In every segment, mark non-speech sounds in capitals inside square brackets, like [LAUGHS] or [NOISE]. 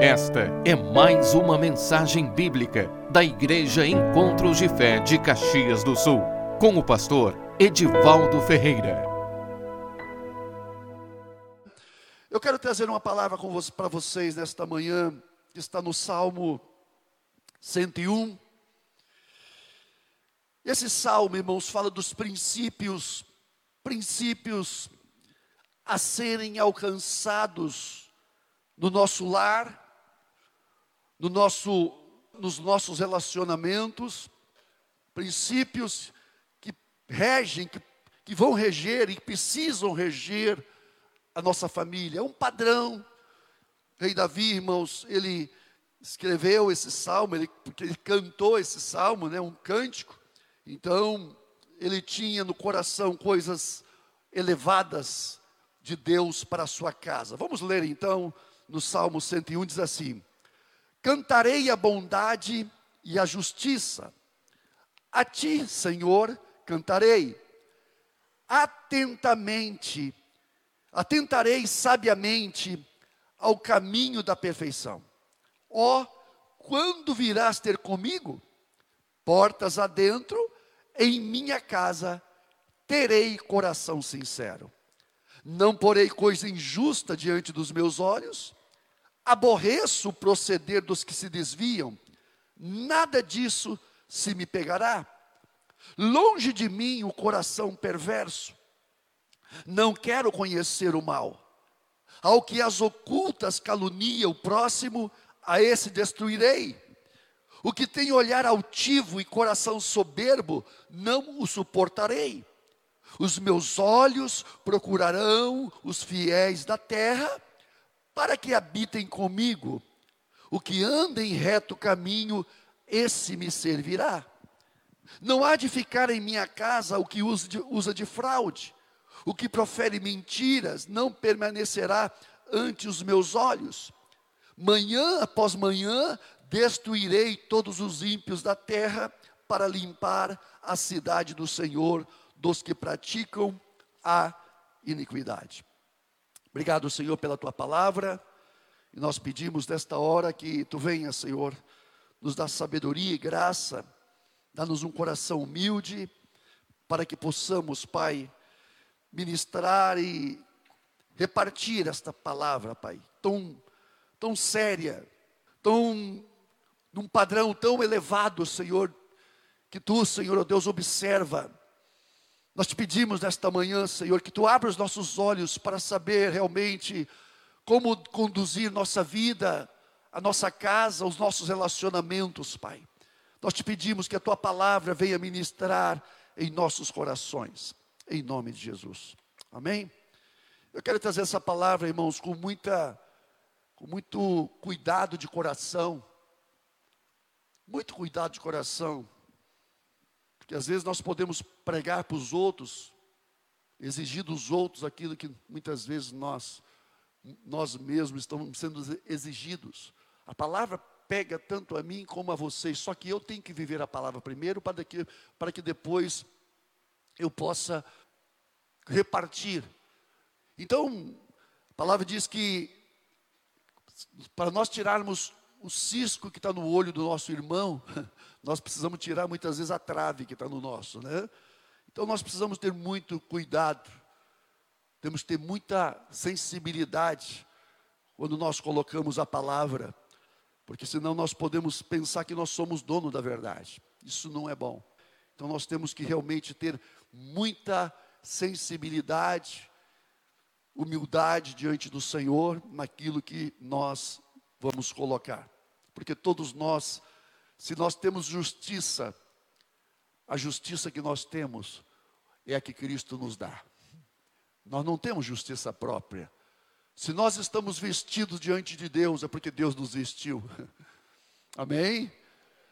Esta é mais uma mensagem bíblica da Igreja Encontros de Fé de Caxias do Sul, com o pastor Edivaldo Ferreira. Eu quero trazer uma palavra para vocês nesta manhã, que está no Salmo 101. Esse salmo, irmãos, fala dos princípios, princípios a serem alcançados no nosso lar, no nosso, nos nossos relacionamentos, princípios que regem, que, que vão reger e que precisam reger a nossa família. É um padrão. Rei Davi, irmãos, ele escreveu esse salmo, ele, porque ele cantou esse salmo, né, um cântico. Então, ele tinha no coração coisas elevadas de Deus para a sua casa. Vamos ler então no Salmo 101, diz assim: Cantarei a bondade e a justiça. A ti, Senhor, cantarei. Atentamente, atentarei sabiamente ao caminho da perfeição. Ó, oh, quando virás ter comigo? Portas adentro, em minha casa terei coração sincero. Não porei coisa injusta diante dos meus olhos, aborreço o proceder dos que se desviam, nada disso se me pegará. Longe de mim o coração perverso, não quero conhecer o mal. Ao que as ocultas calunia o próximo, a esse destruirei. O que tem olhar altivo e coração soberbo, não o suportarei. Os meus olhos procurarão os fiéis da terra para que habitem comigo. O que anda em reto caminho, esse me servirá. Não há de ficar em minha casa o que usa de, usa de fraude. O que profere mentiras não permanecerá ante os meus olhos. Manhã após manhã destruirei todos os ímpios da terra para limpar a cidade do Senhor dos que praticam a iniquidade. Obrigado, Senhor, pela tua palavra. E nós pedimos nesta hora que tu venha, Senhor, nos dá sabedoria e graça, dá-nos um coração humilde, para que possamos, Pai, ministrar e repartir esta palavra, Pai, tão, tão séria, tão, num padrão tão elevado, Senhor, que tu, Senhor, oh Deus, observa nós te pedimos nesta manhã, Senhor, que tu abra os nossos olhos para saber realmente como conduzir nossa vida, a nossa casa, os nossos relacionamentos, Pai. Nós te pedimos que a tua palavra venha ministrar em nossos corações, em nome de Jesus. Amém? Eu quero trazer essa palavra, irmãos, com muita com muito cuidado de coração. Muito cuidado de coração que às vezes nós podemos pregar para os outros, exigir dos outros aquilo que muitas vezes nós, nós mesmos estamos sendo exigidos. A palavra pega tanto a mim como a vocês, só que eu tenho que viver a palavra primeiro para que, para que depois eu possa repartir. Então, a palavra diz que para nós tirarmos o cisco que está no olho do nosso irmão, [LAUGHS] nós precisamos tirar muitas vezes a trave que está no nosso, né? Então nós precisamos ter muito cuidado, temos que ter muita sensibilidade quando nós colocamos a palavra, porque senão nós podemos pensar que nós somos dono da verdade. Isso não é bom. Então nós temos que realmente ter muita sensibilidade, humildade diante do Senhor naquilo que nós vamos colocar. Porque todos nós se nós temos justiça, a justiça que nós temos é a que Cristo nos dá. Nós não temos justiça própria. Se nós estamos vestidos diante de Deus, é porque Deus nos vestiu. [LAUGHS] Amém?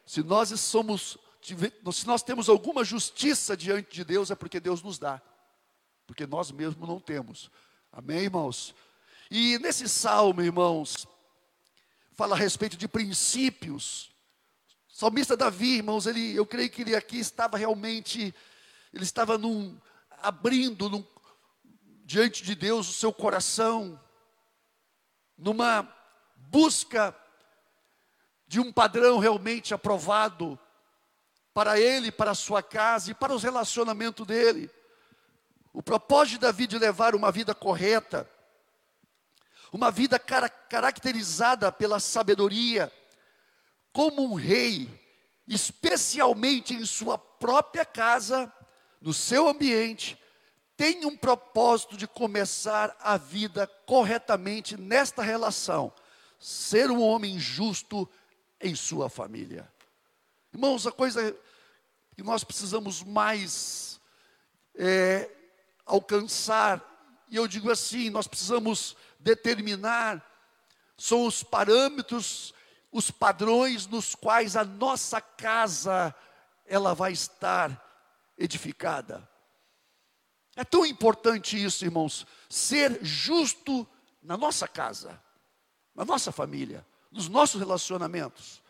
Se nós somos, se nós temos alguma justiça diante de Deus, é porque Deus nos dá. Porque nós mesmos não temos. Amém, irmãos? E nesse salmo, irmãos, fala a respeito de princípios salmista Davi, irmãos, ele, eu creio que ele aqui estava realmente, ele estava num, abrindo num, diante de Deus o seu coração, numa busca de um padrão realmente aprovado para ele, para a sua casa e para os relacionamentos dele. O propósito de Davi de levar uma vida correta, uma vida cara, caracterizada pela sabedoria, como um rei, especialmente em sua própria casa, no seu ambiente, tem um propósito de começar a vida corretamente nesta relação, ser um homem justo em sua família. Irmãos, a coisa que nós precisamos mais é, alcançar, e eu digo assim, nós precisamos determinar, são os parâmetros, os padrões nos quais a nossa casa ela vai estar edificada. É tão importante isso, irmãos, ser justo na nossa casa, na nossa família, nos nossos relacionamentos.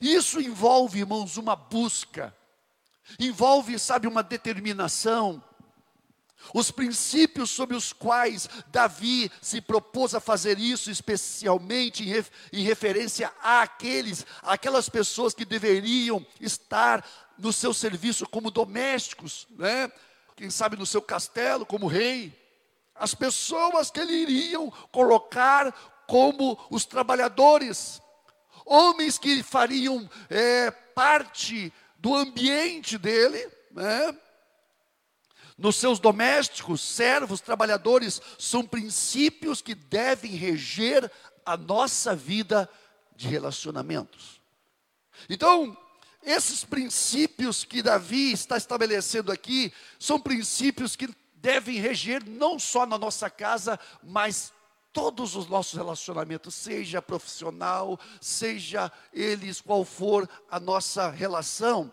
Isso envolve, irmãos, uma busca, envolve, sabe, uma determinação. Os princípios sobre os quais Davi se propôs a fazer isso, especialmente em, em referência àqueles, àquelas pessoas que deveriam estar no seu serviço como domésticos, né? quem sabe no seu castelo como rei, as pessoas que ele iriam colocar como os trabalhadores, homens que fariam é, parte do ambiente dele, né? Nos seus domésticos, servos, trabalhadores, são princípios que devem reger a nossa vida de relacionamentos. Então, esses princípios que Davi está estabelecendo aqui são princípios que devem reger não só na nossa casa, mas todos os nossos relacionamentos, seja profissional, seja eles qual for a nossa relação.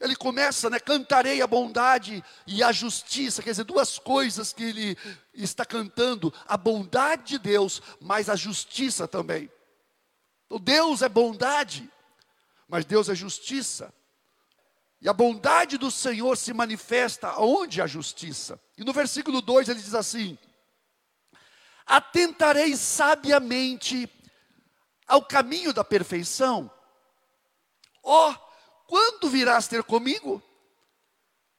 Ele começa, né? Cantarei a bondade e a justiça, quer dizer, duas coisas que ele está cantando: a bondade de Deus, mas a justiça também. Então, Deus é bondade, mas Deus é justiça. E a bondade do Senhor se manifesta onde há justiça. E no versículo 2 ele diz assim: Atentarei sabiamente ao caminho da perfeição. Ó, quando virás ter comigo?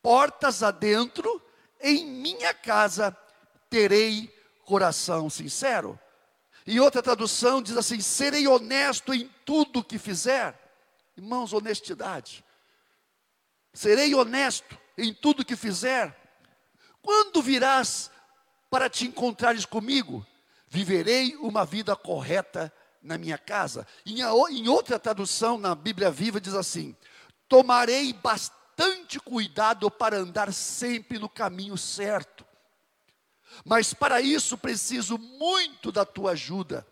Portas adentro, em minha casa terei coração sincero. E outra tradução diz assim: serei honesto em tudo que fizer. Irmãos, honestidade. Serei honesto em tudo que fizer. Quando virás para te encontrares comigo? Viverei uma vida correta na minha casa. Em, em outra tradução, na Bíblia Viva, diz assim: Tomarei bastante cuidado para andar sempre no caminho certo. Mas para isso preciso muito da tua ajuda.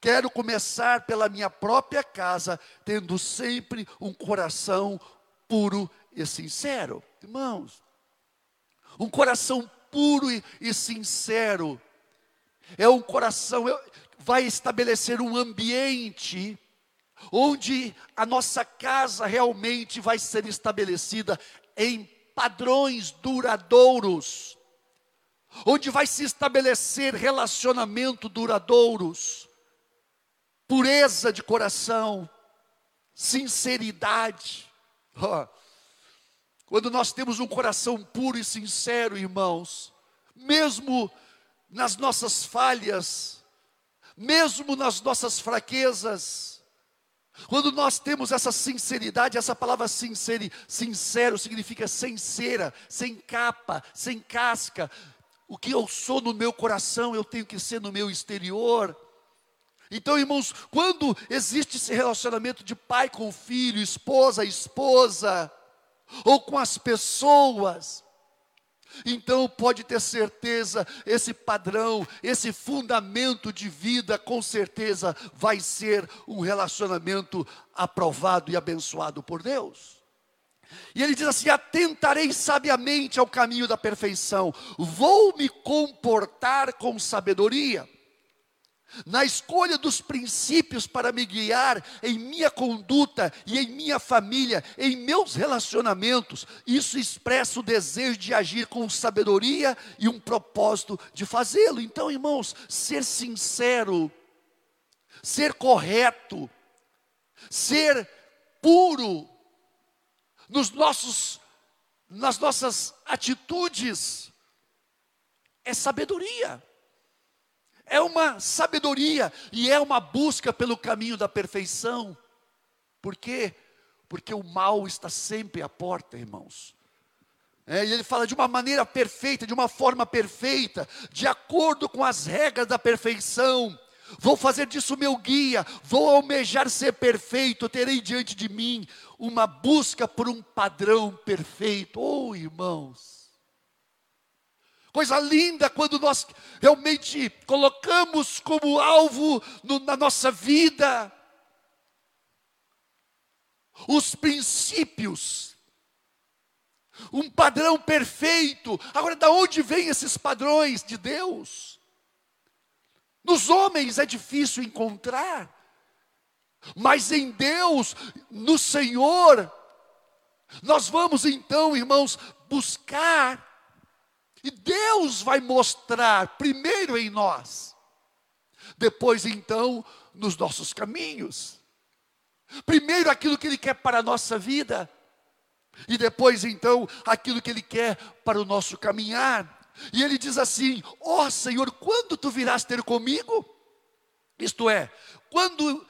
Quero começar pela minha própria casa, tendo sempre um coração puro e sincero. Irmãos, um coração puro e, e sincero é um coração, vai estabelecer um ambiente onde a nossa casa realmente vai ser estabelecida em padrões duradouros, onde vai se estabelecer relacionamento duradouros pureza de coração, sinceridade. Quando nós temos um coração puro e sincero, irmãos, mesmo nas nossas falhas, mesmo nas nossas fraquezas, quando nós temos essa sinceridade, essa palavra sincero, significa sem cera, sem capa, sem casca. O que eu sou no meu coração, eu tenho que ser no meu exterior. Então, irmãos, quando existe esse relacionamento de pai com filho, esposa, esposa, ou com as pessoas, então pode ter certeza, esse padrão, esse fundamento de vida, com certeza vai ser um relacionamento aprovado e abençoado por Deus. E ele diz assim: atentarei sabiamente ao caminho da perfeição, vou me comportar com sabedoria na escolha dos princípios para me guiar em minha conduta e em minha família, em meus relacionamentos, isso expressa o desejo de agir com sabedoria e um propósito de fazê-lo. Então, irmãos, ser sincero ser correto, ser puro nos nossos nas nossas atitudes é sabedoria. É uma sabedoria e é uma busca pelo caminho da perfeição. Por quê? Porque o mal está sempre à porta, irmãos. É, e ele fala de uma maneira perfeita, de uma forma perfeita, de acordo com as regras da perfeição. Vou fazer disso meu guia, vou almejar ser perfeito, terei diante de mim uma busca por um padrão perfeito. Oh, irmãos, coisa linda quando nós realmente colocamos como alvo no, na nossa vida os princípios, um padrão perfeito. Agora, da onde vêm esses padrões de Deus? Nos homens é difícil encontrar, mas em Deus, no Senhor, nós vamos então, irmãos, buscar, e Deus vai mostrar, primeiro em nós, depois então nos nossos caminhos. Primeiro aquilo que Ele quer para a nossa vida, e depois então aquilo que Ele quer para o nosso caminhar. E ele diz assim: Ó oh, Senhor, quando tu virás ter comigo? Isto é, quando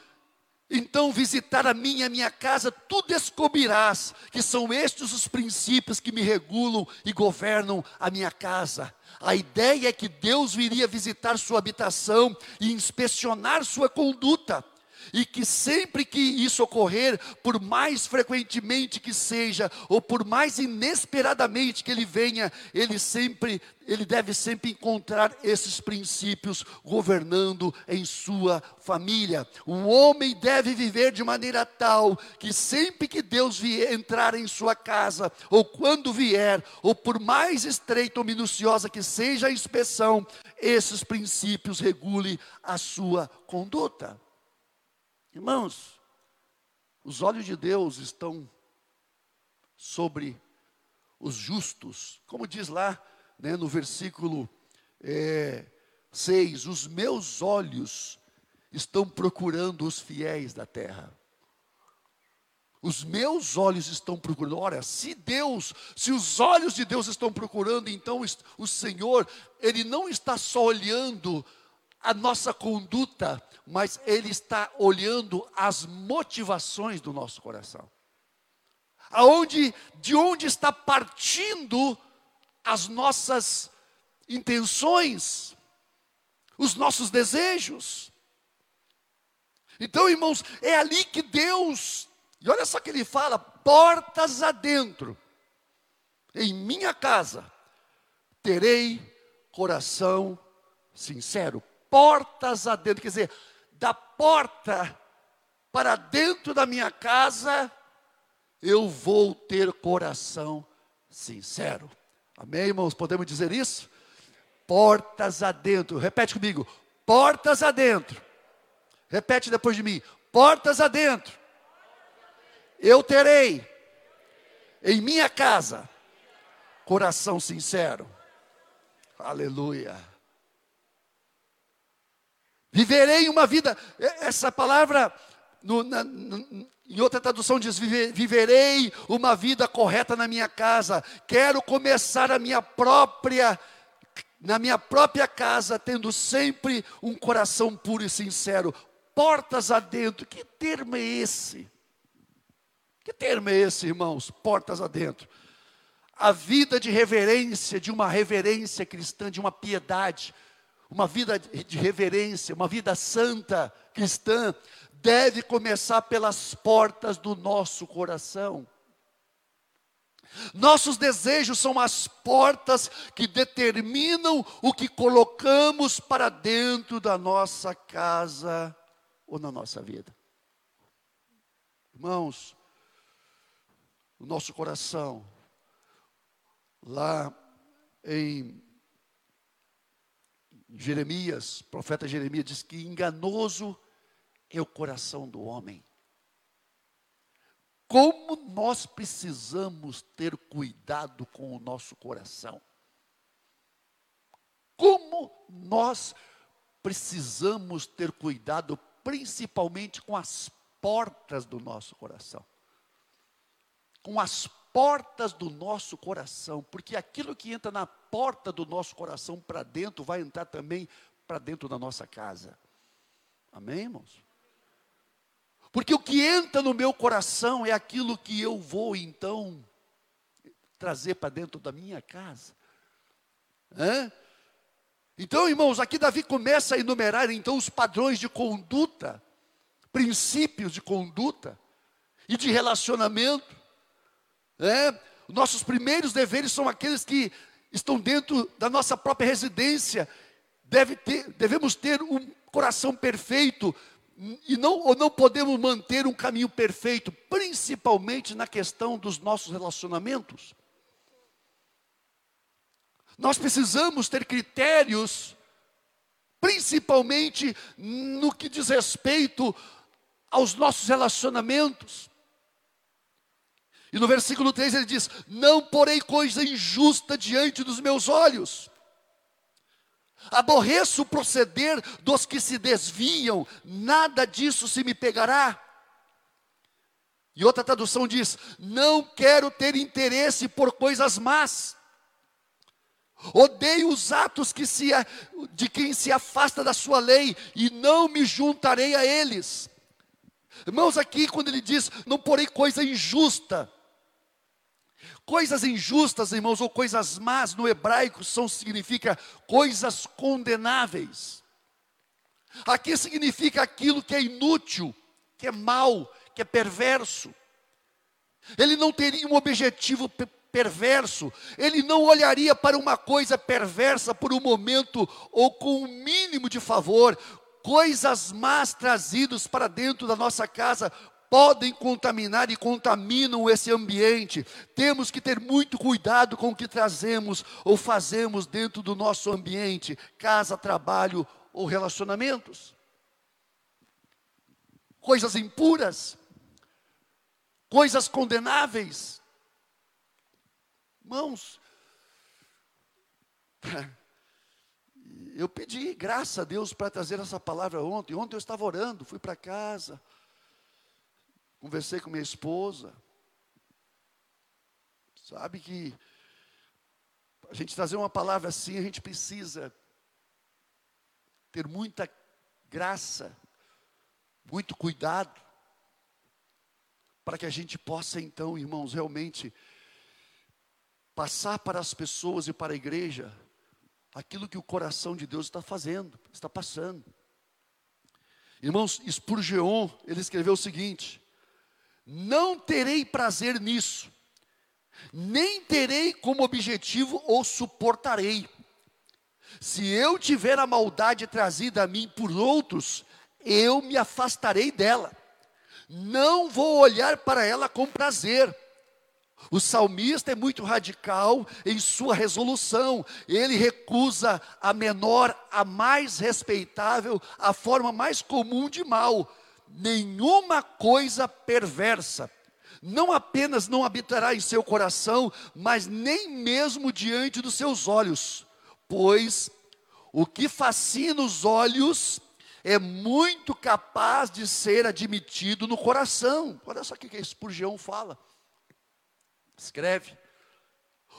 então visitar a minha, a minha casa, tu descobrirás que são estes os princípios que me regulam e governam a minha casa. A ideia é que Deus viria visitar sua habitação e inspecionar sua conduta e que sempre que isso ocorrer, por mais frequentemente que seja, ou por mais inesperadamente que ele venha, ele sempre, ele deve sempre encontrar esses princípios governando em sua família. O homem deve viver de maneira tal que sempre que Deus vier entrar em sua casa, ou quando vier, ou por mais estreita ou minuciosa que seja a inspeção, esses princípios regule a sua conduta. Irmãos, os olhos de Deus estão sobre os justos, como diz lá né, no versículo é, 6: Os meus olhos estão procurando os fiéis da terra. Os meus olhos estão procurando. Ora, se Deus, se os olhos de Deus estão procurando, então o Senhor, Ele não está só olhando a nossa conduta, mas Ele está olhando as motivações do nosso coração. Aonde, de onde está partindo as nossas intenções, os nossos desejos. Então, irmãos, é ali que Deus, e olha só que ele fala: portas adentro, em minha casa, terei coração sincero portas adentro, quer dizer, da porta para dentro da minha casa, eu vou ter coração sincero. Amém, irmãos? Podemos dizer isso? Portas adentro, repete comigo: portas adentro. Repete depois de mim: portas adentro. Eu terei em minha casa coração sincero. Aleluia. Viverei uma vida, essa palavra, no, na, no, em outra tradução diz: viverei uma vida correta na minha casa. Quero começar a minha própria, na minha própria casa, tendo sempre um coração puro e sincero. Portas adentro, que termo é esse? Que termo é esse, irmãos? Portas adentro. A vida de reverência, de uma reverência cristã, de uma piedade uma vida de reverência, uma vida santa, cristã, deve começar pelas portas do nosso coração. Nossos desejos são as portas que determinam o que colocamos para dentro da nossa casa ou na nossa vida. Irmãos, o nosso coração, lá em Jeremias, profeta Jeremias diz que enganoso é o coração do homem. Como nós precisamos ter cuidado com o nosso coração. Como nós precisamos ter cuidado principalmente com as portas do nosso coração. Com as portas do nosso coração, porque aquilo que entra na porta do nosso coração para dentro vai entrar também para dentro da nossa casa. Amém, irmãos? Porque o que entra no meu coração é aquilo que eu vou então trazer para dentro da minha casa. Hã? Então, irmãos, aqui Davi começa a enumerar então os padrões de conduta, princípios de conduta e de relacionamento. É, nossos primeiros deveres são aqueles que estão dentro da nossa própria residência. Deve ter, devemos ter um coração perfeito e não, ou não podemos manter um caminho perfeito, principalmente na questão dos nossos relacionamentos. Nós precisamos ter critérios, principalmente no que diz respeito aos nossos relacionamentos. E no versículo 3 ele diz: Não porei coisa injusta diante dos meus olhos. Aborreço o proceder dos que se desviam, nada disso se me pegará. E outra tradução diz: Não quero ter interesse por coisas más. Odeio os atos que se, de quem se afasta da sua lei, e não me juntarei a eles. Irmãos, aqui quando ele diz, não porei coisa injusta. Coisas injustas, irmãos, ou coisas más no hebraico são significa coisas condenáveis. Aqui significa aquilo que é inútil, que é mal, que é perverso. Ele não teria um objetivo perverso, ele não olharia para uma coisa perversa por um momento ou com um mínimo de favor. Coisas más trazidas para dentro da nossa casa podem contaminar e contaminam esse ambiente. Temos que ter muito cuidado com o que trazemos ou fazemos dentro do nosso ambiente, casa, trabalho ou relacionamentos. Coisas impuras, coisas condenáveis, Irmãos, eu pedi graça a Deus para trazer essa palavra ontem. Ontem eu estava orando, fui para casa, conversei com minha esposa. Sabe que a gente trazer uma palavra assim, a gente precisa ter muita graça, muito cuidado, para que a gente possa então, irmãos, realmente passar para as pessoas e para a igreja aquilo que o coração de Deus está fazendo, está passando. Irmãos, Spurgeon, ele escreveu o seguinte: Não terei prazer nisso, nem terei como objetivo ou suportarei. Se eu tiver a maldade trazida a mim por outros, eu me afastarei dela. Não vou olhar para ela com prazer o salmista é muito radical em sua resolução. Ele recusa a menor, a mais respeitável, a forma mais comum de mal. Nenhuma coisa perversa. Não apenas não habitará em seu coração, mas nem mesmo diante dos seus olhos. Pois o que fascina os olhos é muito capaz de ser admitido no coração. Olha só o que Spurgeon fala. Escreve.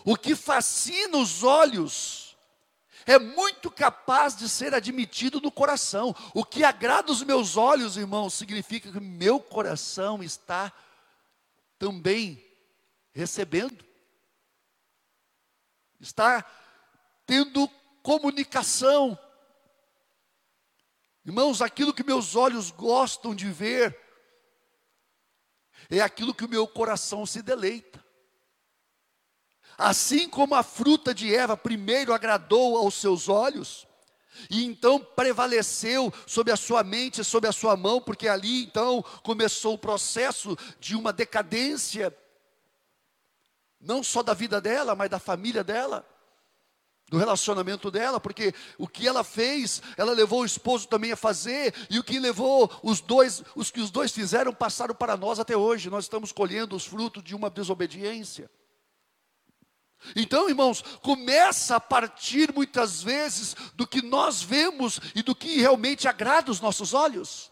O que fascina os olhos é muito capaz de ser admitido no coração. O que agrada os meus olhos, irmãos, significa que meu coração está também recebendo, está tendo comunicação. Irmãos, aquilo que meus olhos gostam de ver, é aquilo que o meu coração se deleita. Assim como a fruta de Eva primeiro agradou aos seus olhos, e então prevaleceu sobre a sua mente, sobre a sua mão, porque ali então começou o processo de uma decadência, não só da vida dela, mas da família dela, do relacionamento dela, porque o que ela fez, ela levou o esposo também a fazer, e o que levou os dois, os que os dois fizeram passaram para nós até hoje. Nós estamos colhendo os frutos de uma desobediência. Então, irmãos, começa a partir muitas vezes do que nós vemos e do que realmente agrada os nossos olhos.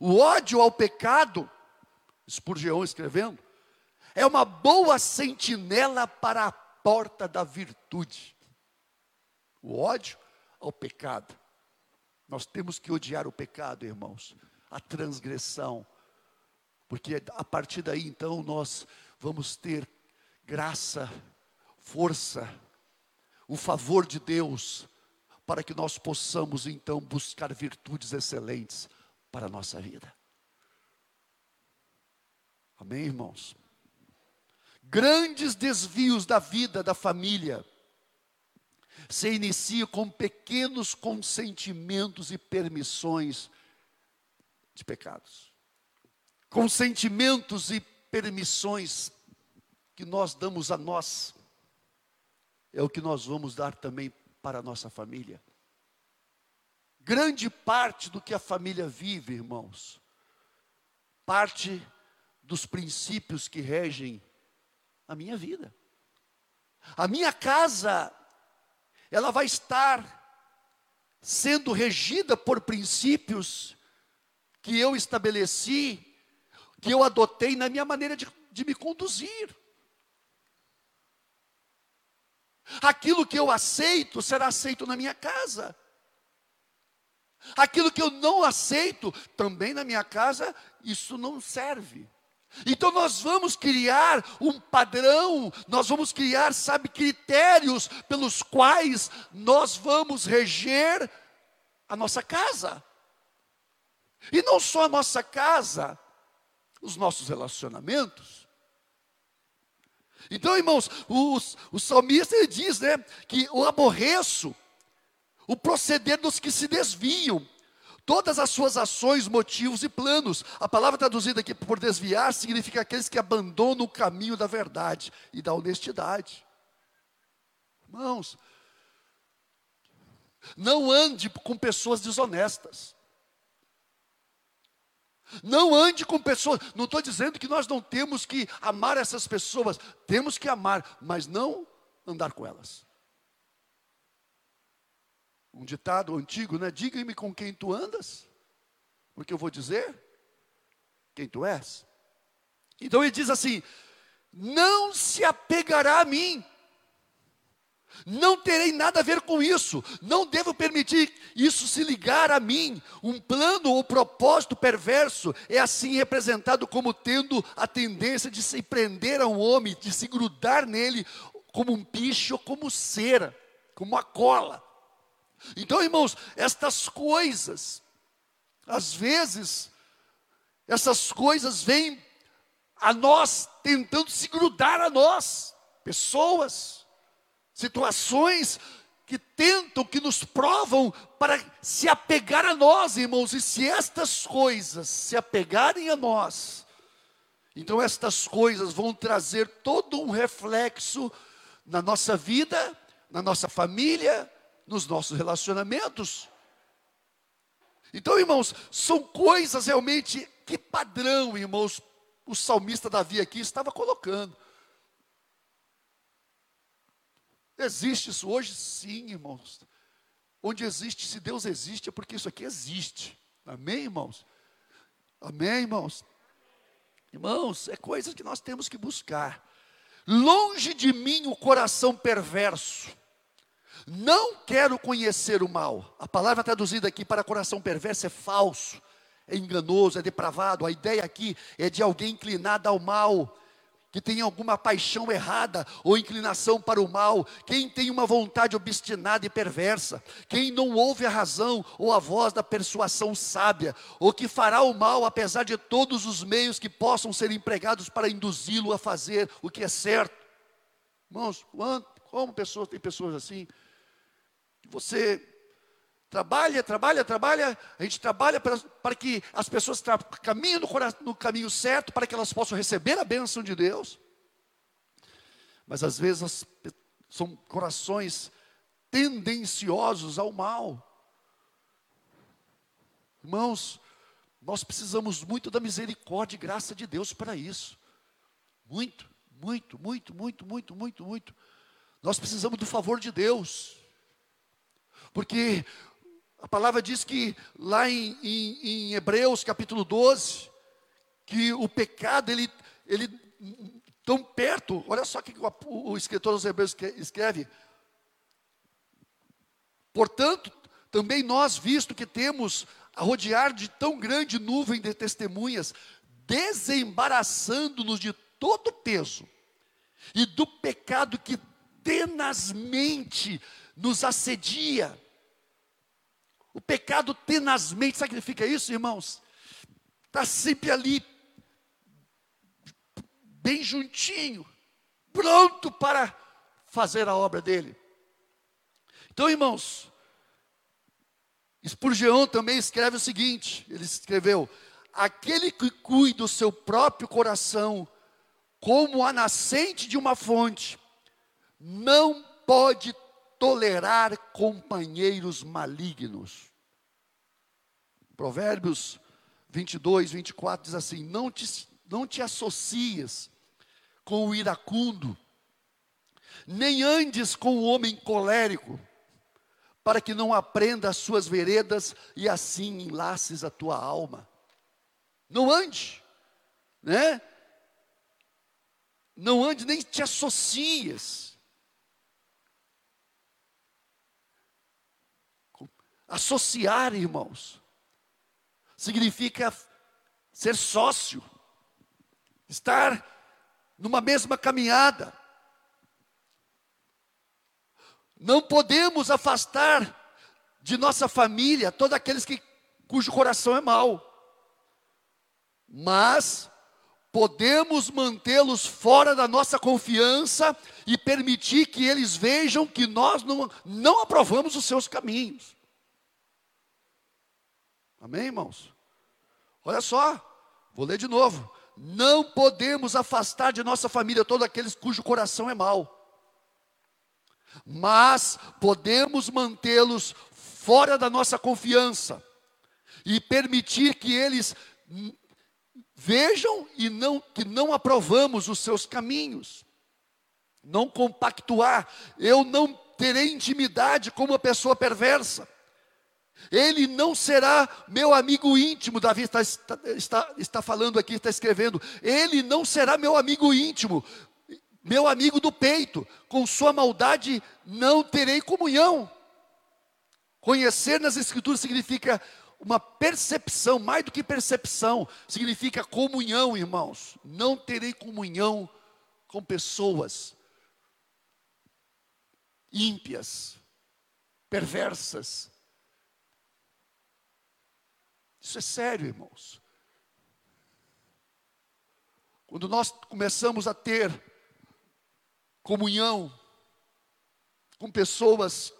o ódio ao pecado, Spurgeon escrevendo, é uma boa sentinela para a porta da virtude. O ódio ao pecado. Nós temos que odiar o pecado, irmãos, a transgressão, porque a partir daí então nós vamos ter graça, força, o favor de Deus, para que nós possamos então buscar virtudes excelentes para a nossa vida. Amém, irmãos? Grandes desvios da vida da família se iniciam com pequenos consentimentos e permissões de pecados. Consentimentos e permissões que nós damos a nós, é o que nós vamos dar também para a nossa família. Grande parte do que a família vive, irmãos, parte dos princípios que regem a minha vida. A minha casa, ela vai estar sendo regida por princípios que eu estabeleci, que eu adotei na minha maneira de, de me conduzir. Aquilo que eu aceito será aceito na minha casa. Aquilo que eu não aceito também na minha casa, isso não serve. Então nós vamos criar um padrão, nós vamos criar, sabe, critérios pelos quais nós vamos reger a nossa casa. E não só a nossa casa, os nossos relacionamentos. Então, irmãos, o, o salmista diz né, que o aborreço, o proceder dos que se desviam, todas as suas ações, motivos e planos. A palavra traduzida aqui por desviar significa aqueles que abandonam o caminho da verdade e da honestidade. Irmãos, não ande com pessoas desonestas. Não ande com pessoas. Não estou dizendo que nós não temos que amar essas pessoas. Temos que amar, mas não andar com elas. Um ditado antigo, né? Diga-me com quem tu andas, porque eu vou dizer quem tu és. Então ele diz assim: não se apegará a mim. Não terei nada a ver com isso. Não devo permitir isso se ligar a mim. Um plano ou propósito perverso é assim representado como tendo a tendência de se prender a um homem, de se grudar nele como um bicho ou como cera, como uma cola. Então, irmãos, estas coisas, às vezes, essas coisas vêm a nós tentando se grudar a nós, pessoas situações que tentam, que nos provam para se apegar a nós, irmãos, e se estas coisas se apegarem a nós, então estas coisas vão trazer todo um reflexo na nossa vida, na nossa família, nos nossos relacionamentos. Então, irmãos, são coisas realmente que padrão, irmãos, o salmista Davi aqui estava colocando. Existe isso hoje? Sim, irmãos. Onde existe, se Deus existe, é porque isso aqui existe. Amém, irmãos? Amém, irmãos? Irmãos, é coisa que nós temos que buscar. Longe de mim o coração perverso. Não quero conhecer o mal. A palavra traduzida aqui para coração perverso é falso, é enganoso, é depravado. A ideia aqui é de alguém inclinado ao mal, que tem alguma paixão errada ou inclinação para o mal, quem tem uma vontade obstinada e perversa, quem não ouve a razão ou a voz da persuasão sábia, ou que fará o mal apesar de todos os meios que possam ser empregados para induzi-lo a fazer o que é certo. Irmãos, como pessoas, tem pessoas assim, que você Trabalha, trabalha, trabalha. A gente trabalha para, para que as pessoas caminhem no, no caminho certo, para que elas possam receber a bênção de Deus. Mas às vezes são corações tendenciosos ao mal. Irmãos, nós precisamos muito da misericórdia e graça de Deus para isso. Muito, muito, muito, muito, muito, muito, muito. Nós precisamos do favor de Deus. Porque A palavra diz que lá em, em, em Hebreus capítulo 12, que o pecado, ele, ele tão perto, olha só o que o, o escritor dos Hebreus escreve. Portanto, também nós, visto que temos a rodear de tão grande nuvem de testemunhas, desembaraçando-nos de todo peso e do pecado que tenazmente nos assedia. O pecado tenazmente, sabe o que significa isso, irmãos? Está sempre ali, bem juntinho, pronto para fazer a obra dele. Então, irmãos, Spurgeon também escreve o seguinte: ele escreveu: aquele que cuida do seu próprio coração como a nascente de uma fonte, não pode tolerar companheiros malignos. Provérbios 22, 24 diz assim: Não te, não te associes com o iracundo, nem andes com o homem colérico, para que não aprenda as suas veredas e assim enlaces a tua alma. Não ande, né? Não ande nem te associes. Associar, irmãos, significa ser sócio, estar numa mesma caminhada. Não podemos afastar de nossa família todos aqueles que, cujo coração é mau, mas podemos mantê-los fora da nossa confiança e permitir que eles vejam que nós não, não aprovamos os seus caminhos. Amém, irmãos? Olha só, vou ler de novo. Não podemos afastar de nossa família todos aqueles cujo coração é mau, mas podemos mantê-los fora da nossa confiança e permitir que eles vejam e não que não aprovamos os seus caminhos. Não compactuar, eu não terei intimidade com uma pessoa perversa. Ele não será meu amigo íntimo, Davi está, está, está falando aqui, está escrevendo. Ele não será meu amigo íntimo, meu amigo do peito. Com sua maldade não terei comunhão. Conhecer nas Escrituras significa uma percepção, mais do que percepção, significa comunhão, irmãos. Não terei comunhão com pessoas ímpias, perversas, isso é sério, irmãos. Quando nós começamos a ter comunhão com pessoas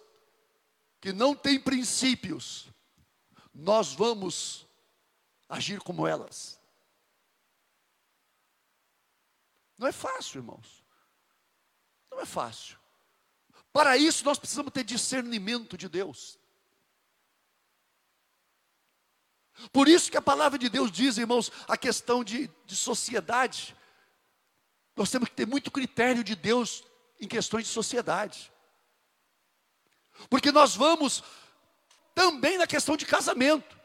que não têm princípios, nós vamos agir como elas. Não é fácil, irmãos. Não é fácil. Para isso nós precisamos ter discernimento de Deus. Por isso que a palavra de Deus diz, irmãos, a questão de, de sociedade. Nós temos que ter muito critério de Deus em questões de sociedade. Porque nós vamos também na questão de casamento.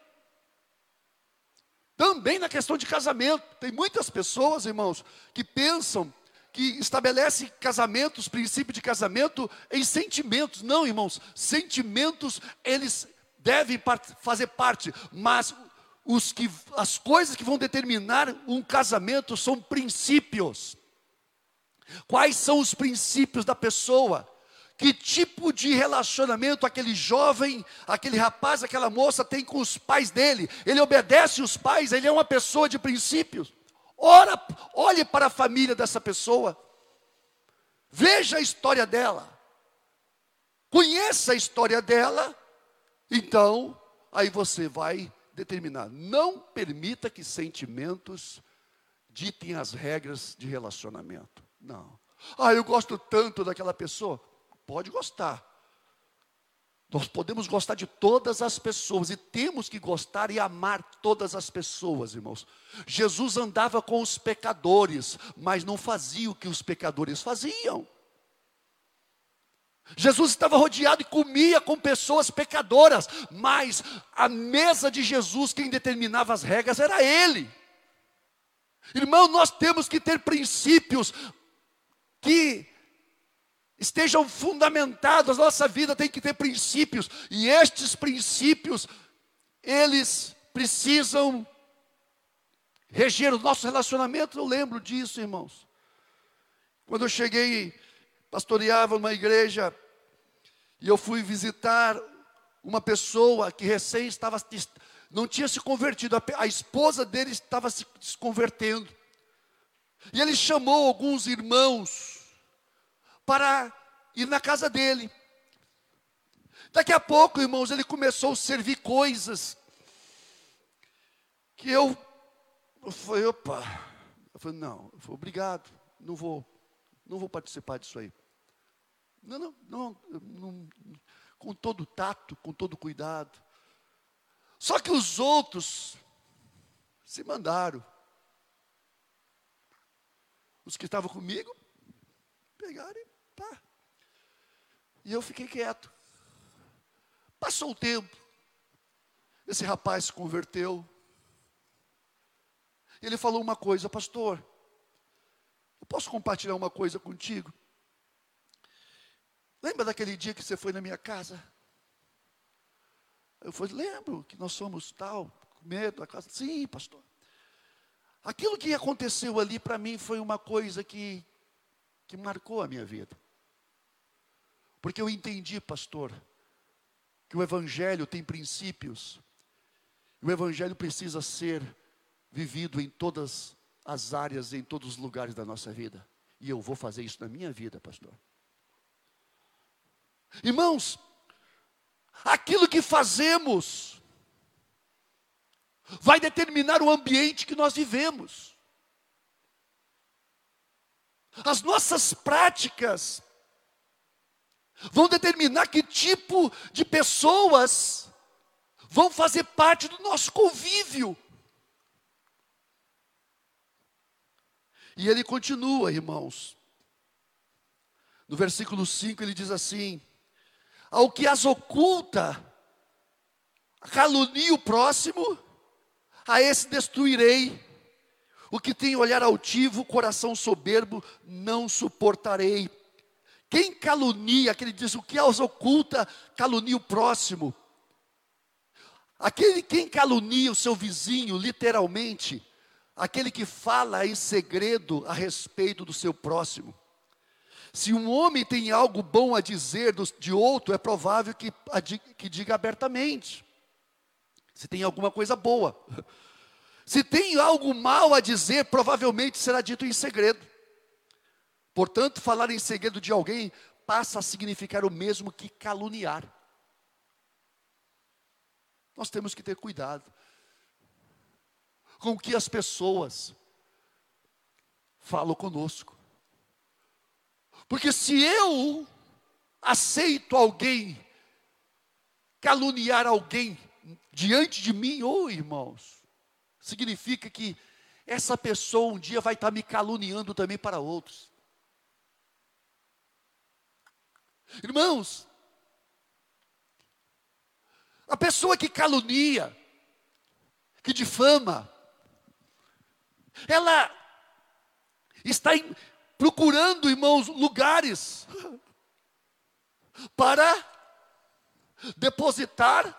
Também na questão de casamento. Tem muitas pessoas, irmãos, que pensam que estabelecem casamentos, princípio de casamento em sentimentos. Não, irmãos, sentimentos, eles devem fazer parte, mas os que, as coisas que vão determinar um casamento são princípios. Quais são os princípios da pessoa? Que tipo de relacionamento aquele jovem, aquele rapaz, aquela moça tem com os pais dele? Ele obedece os pais, ele é uma pessoa de princípios. Ora, olhe para a família dessa pessoa. Veja a história dela. Conheça a história dela então, aí você vai determinar. Não permita que sentimentos ditem as regras de relacionamento. Não. Ah, eu gosto tanto daquela pessoa. Pode gostar. Nós podemos gostar de todas as pessoas e temos que gostar e amar todas as pessoas, irmãos. Jesus andava com os pecadores, mas não fazia o que os pecadores faziam. Jesus estava rodeado e comia com pessoas pecadoras, mas a mesa de Jesus, quem determinava as regras era Ele. Irmão, nós temos que ter princípios que estejam fundamentados, a nossa vida tem que ter princípios, e estes princípios, eles precisam reger o nosso relacionamento. Eu lembro disso, irmãos. Quando eu cheguei, pastoreava uma igreja, e eu fui visitar uma pessoa que recém estava, não tinha se convertido, a, a esposa dele estava se convertendo. E ele chamou alguns irmãos para ir na casa dele. Daqui a pouco, irmãos, ele começou a servir coisas que eu, eu falei, opa, eu falei, não, eu falei, obrigado, não vou, não vou participar disso aí. Não, não, não, não, com todo tato, com todo cuidado. Só que os outros se mandaram. Os que estavam comigo, pegaram e pá. E eu fiquei quieto. Passou o tempo. Esse rapaz se converteu. Ele falou uma coisa, pastor. Eu posso compartilhar uma coisa contigo? Lembra daquele dia que você foi na minha casa? Eu falei, lembro que nós somos tal, com medo da casa. Sim, pastor. Aquilo que aconteceu ali para mim foi uma coisa que, que marcou a minha vida. Porque eu entendi, pastor, que o Evangelho tem princípios. E o Evangelho precisa ser vivido em todas as áreas, em todos os lugares da nossa vida. E eu vou fazer isso na minha vida, pastor. Irmãos, aquilo que fazemos vai determinar o ambiente que nós vivemos. As nossas práticas vão determinar que tipo de pessoas vão fazer parte do nosso convívio. E ele continua, irmãos. No versículo 5 ele diz assim: ao que as oculta, calunia o próximo, a esse destruirei. O que tem olhar altivo, coração soberbo, não suportarei. Quem calunia, aquele diz o que as oculta, calunia o próximo. Aquele quem calunia o seu vizinho, literalmente, aquele que fala em segredo a respeito do seu próximo. Se um homem tem algo bom a dizer de outro, é provável que, que diga abertamente. Se tem alguma coisa boa. [LAUGHS] Se tem algo mal a dizer, provavelmente será dito em segredo. Portanto, falar em segredo de alguém passa a significar o mesmo que caluniar. Nós temos que ter cuidado com o que as pessoas falam conosco. Porque se eu aceito alguém caluniar alguém diante de mim, ô oh, irmãos, significa que essa pessoa um dia vai estar me caluniando também para outros. Irmãos, a pessoa que calunia, que difama, ela está em, procurando, irmãos, lugares para depositar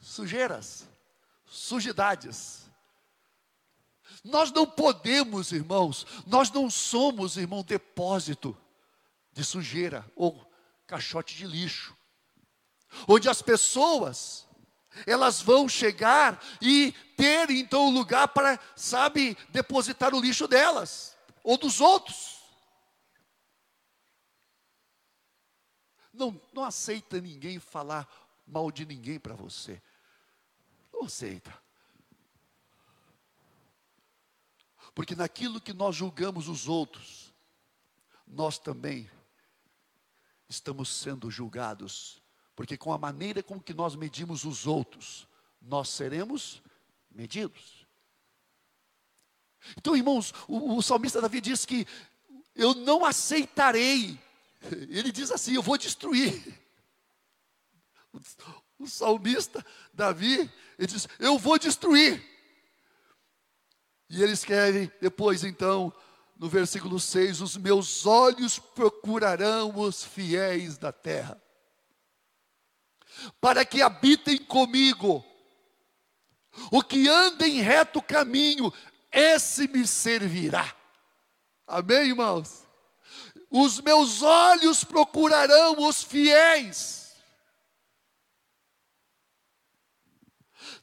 sujeiras, sujidades. Nós não podemos, irmãos, nós não somos, irmão, depósito de sujeira ou caixote de lixo, onde as pessoas elas vão chegar e ter então um lugar para, sabe, depositar o lixo delas ou dos outros. Não, não aceita ninguém falar mal de ninguém para você. Não aceita. Porque naquilo que nós julgamos os outros, nós também estamos sendo julgados. Porque com a maneira com que nós medimos os outros, nós seremos medidos. Então, irmãos, o, o salmista Davi diz que eu não aceitarei Ele diz assim: Eu vou destruir. O salmista Davi, ele diz: Eu vou destruir. E ele escreve depois, então, no versículo 6: Os meus olhos procurarão os fiéis da terra, para que habitem comigo. O que anda em reto caminho, esse me servirá. Amém, irmãos? Os meus olhos procurarão os fiéis.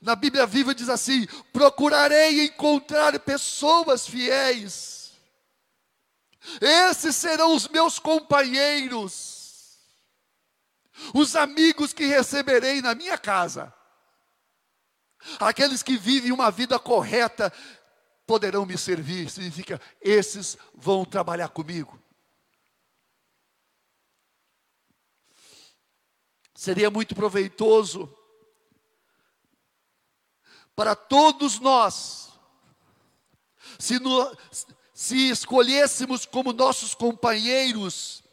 Na Bíblia Viva diz assim: procurarei encontrar pessoas fiéis. Esses serão os meus companheiros, os amigos que receberei na minha casa. Aqueles que vivem uma vida correta poderão me servir, significa, esses vão trabalhar comigo. Seria muito proveitoso para todos nós, se, no, se escolhêssemos como nossos companheiros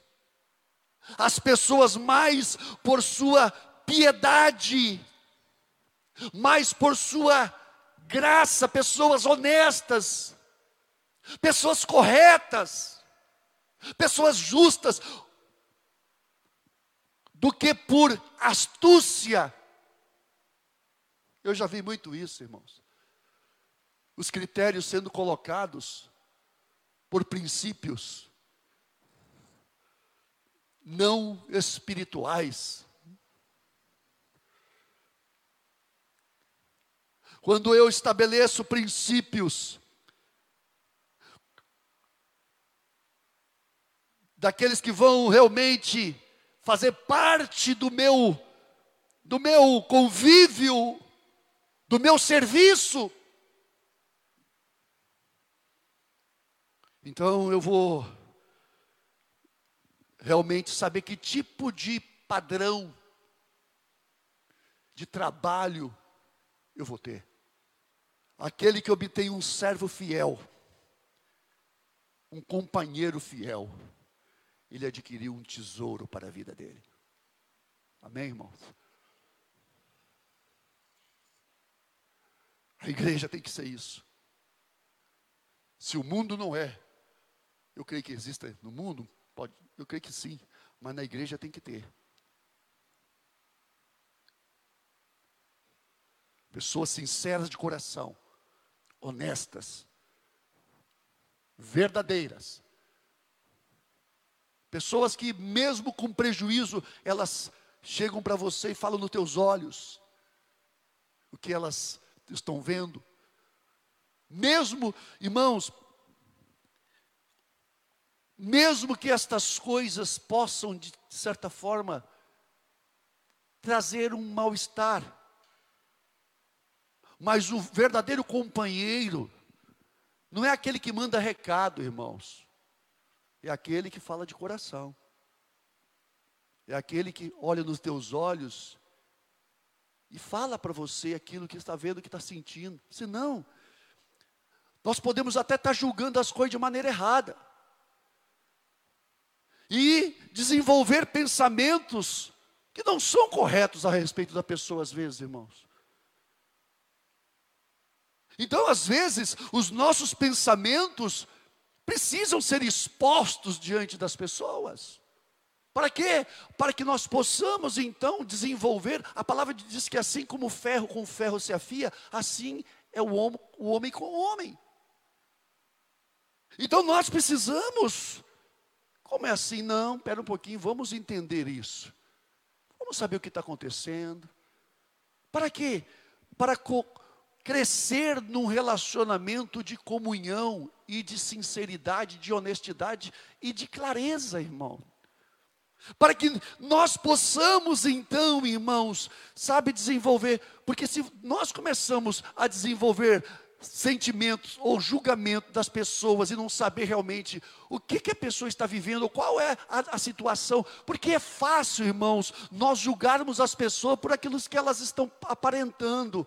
as pessoas mais por sua piedade, mais por sua graça, pessoas honestas, pessoas corretas, pessoas justas, do que por astúcia. Eu já vi muito isso, irmãos. Os critérios sendo colocados por princípios não espirituais. Quando eu estabeleço princípios daqueles que vão realmente fazer parte do meu do meu convívio, do meu serviço. Então eu vou realmente saber que tipo de padrão de trabalho eu vou ter. Aquele que obtém um servo fiel, um companheiro fiel, ele adquiriu um tesouro para a vida dele. Amém, irmãos? A igreja tem que ser isso. Se o mundo não é, eu creio que exista no mundo, pode, eu creio que sim, mas na igreja tem que ter. Pessoas sinceras de coração, honestas, verdadeiras. Pessoas que, mesmo com prejuízo, elas chegam para você e falam nos teus olhos o que elas estão vendo. Mesmo, irmãos, mesmo que estas coisas possam, de certa forma, trazer um mal-estar, mas o verdadeiro companheiro não é aquele que manda recado, irmãos. É aquele que fala de coração. É aquele que olha nos teus olhos e fala para você aquilo que está vendo, que está sentindo. Senão, nós podemos até estar julgando as coisas de maneira errada. E desenvolver pensamentos que não são corretos a respeito da pessoa, às vezes, irmãos. Então, às vezes, os nossos pensamentos precisam ser expostos diante das pessoas. Para quê? Para que nós possamos então desenvolver. A palavra diz que assim como o ferro com o ferro se afia, assim é o homem, o homem com o homem. Então nós precisamos. Como é assim? Não, espera um pouquinho, vamos entender isso. Vamos saber o que está acontecendo. Para quê? Para crescer num relacionamento de comunhão e de sinceridade, de honestidade e de clareza, irmão. Para que nós possamos então, irmãos, sabe, desenvolver, porque se nós começamos a desenvolver sentimentos ou julgamento das pessoas e não saber realmente o que, que a pessoa está vivendo, qual é a, a, situação, porque é fácil, irmãos, nós julgarmos as pessoas por aquilo que elas estão aparentando,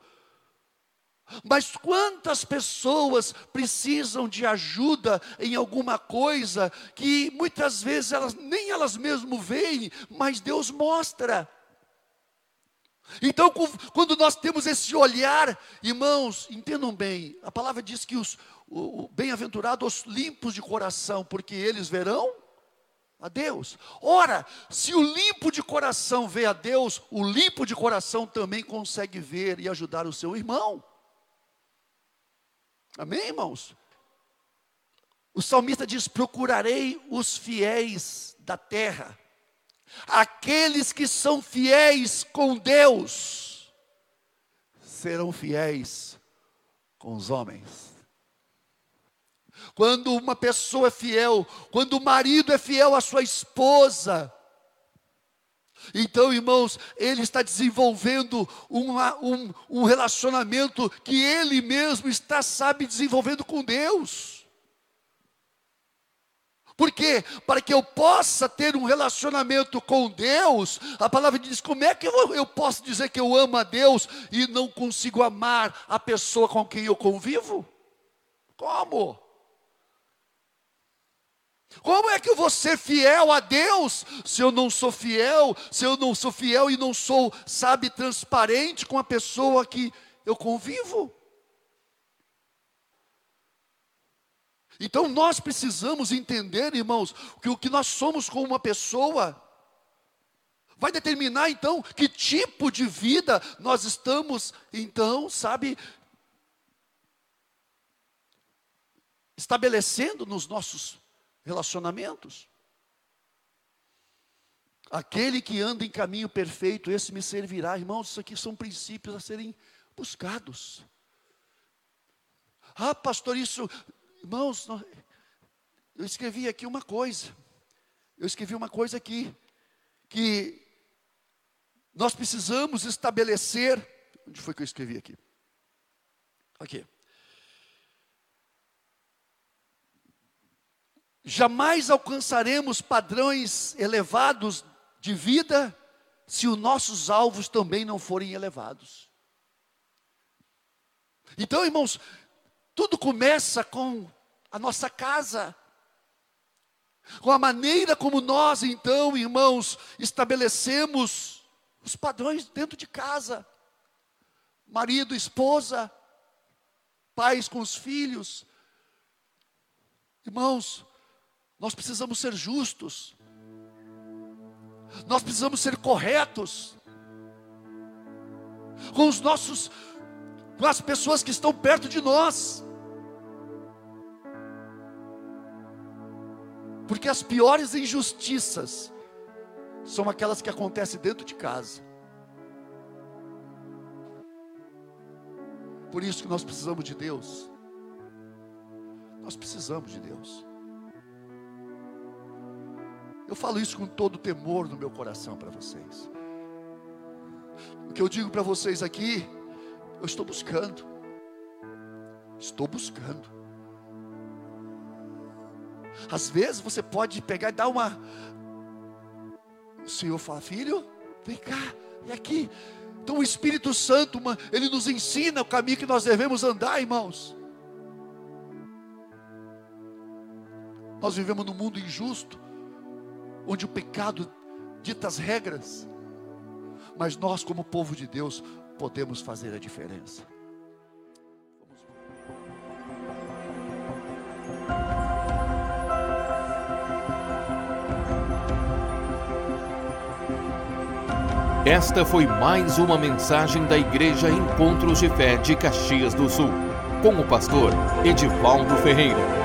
Mas quantas pessoas precisam de ajuda em alguma coisa que muitas vezes elas nem elas mesmas veem, mas Deus mostra. Então, quando nós temos esse olhar, irmãos, entendam bem, a palavra diz que os bem-aventurados os limpos de coração, porque eles verão a Deus. Ora, se o limpo de coração vê a Deus, o limpo de coração também consegue ver e ajudar o seu irmão. Amém, irmãos? O salmista diz: Procurarei os fiéis da terra, aqueles que são fiéis com Deus, serão fiéis com os homens. Quando uma pessoa é fiel, quando o marido é fiel à sua esposa, então, irmãos, ele está desenvolvendo uma, um, um relacionamento que ele mesmo está, sabe, desenvolvendo com Deus. Por quê? Para que eu possa ter um relacionamento com Deus, a palavra diz: como é que eu, eu posso dizer que eu amo a Deus e não consigo amar a pessoa com quem eu convivo? Como? Como é que eu vou ser fiel a Deus se eu não sou fiel, se eu não sou fiel e não sou, sabe, transparente com a pessoa que eu convivo? Então nós precisamos entender, irmãos, que o que nós somos com uma pessoa vai determinar então que tipo de vida nós estamos, então, sabe, estabelecendo nos nossos relacionamentos. Aquele que anda em caminho perfeito, esse me servirá. Irmãos, isso aqui são princípios a serem buscados. Ah, pastor, isso. Irmãos, eu escrevi aqui uma coisa. Eu escrevi uma coisa aqui. Que nós precisamos estabelecer. Onde foi que eu escrevi aqui? Aqui. Jamais alcançaremos padrões elevados de vida se os nossos alvos também não forem elevados. Então, irmãos, tudo começa com a nossa casa, com a maneira como nós, então, irmãos, estabelecemos os padrões dentro de casa. Marido, esposa, pais com os filhos. Irmãos, nós precisamos ser justos. Nós precisamos ser corretos com os nossos com as pessoas que estão perto de nós. Porque as piores injustiças são aquelas que acontecem dentro de casa. Por isso que nós precisamos de Deus. Nós precisamos de Deus. Eu falo isso com todo temor no meu coração para vocês. O que eu digo para vocês aqui, eu estou buscando. Estou buscando. Às vezes você pode pegar e dar uma. O Senhor fala, filho, vem cá, e aqui. Então o Espírito Santo, ele nos ensina o caminho que nós devemos andar, irmãos. Nós vivemos num mundo injusto onde o pecado dita as regras, mas nós, como povo de Deus, podemos fazer a diferença. Esta foi mais uma mensagem da Igreja Encontros de Fé de Caxias do Sul, com o pastor Edivaldo Ferreira.